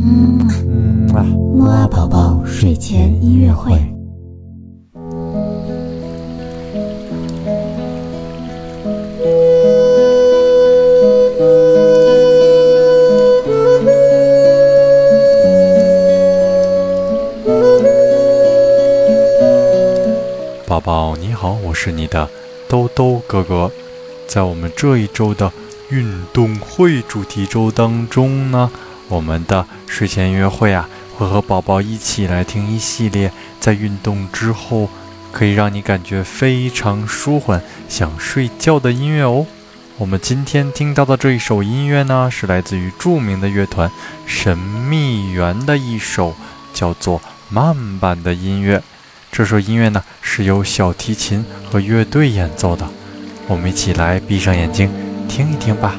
嗯嗯啊，木啊宝宝睡前音乐会。宝宝你好，我是你的兜兜哥哥。在我们这一周的运动会主题周当中呢，我们的睡前音乐会啊，会和宝宝一起来听一系列在运动之后可以让你感觉非常舒缓、想睡觉的音乐哦。我们今天听到的这一首音乐呢，是来自于著名的乐团神秘园的一首叫做慢板的音乐。这首音乐呢，是由小提琴和乐队演奏的。我们一起来闭上眼睛听一听吧。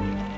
Yeah.